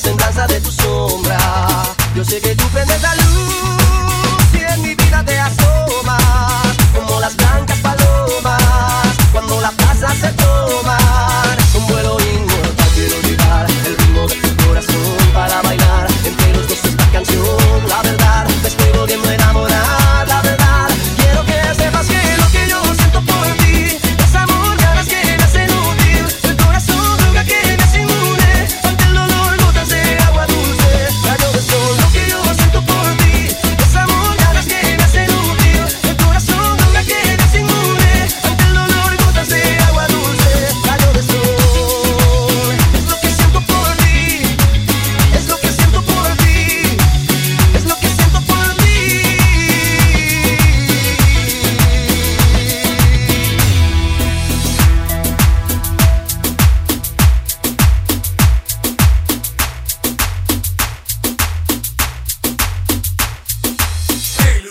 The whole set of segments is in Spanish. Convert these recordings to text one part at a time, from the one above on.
semblanza de tu sombra. Yo sé que tú prendes la luz y en mi vida te asoma.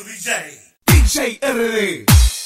Billy DJ RD.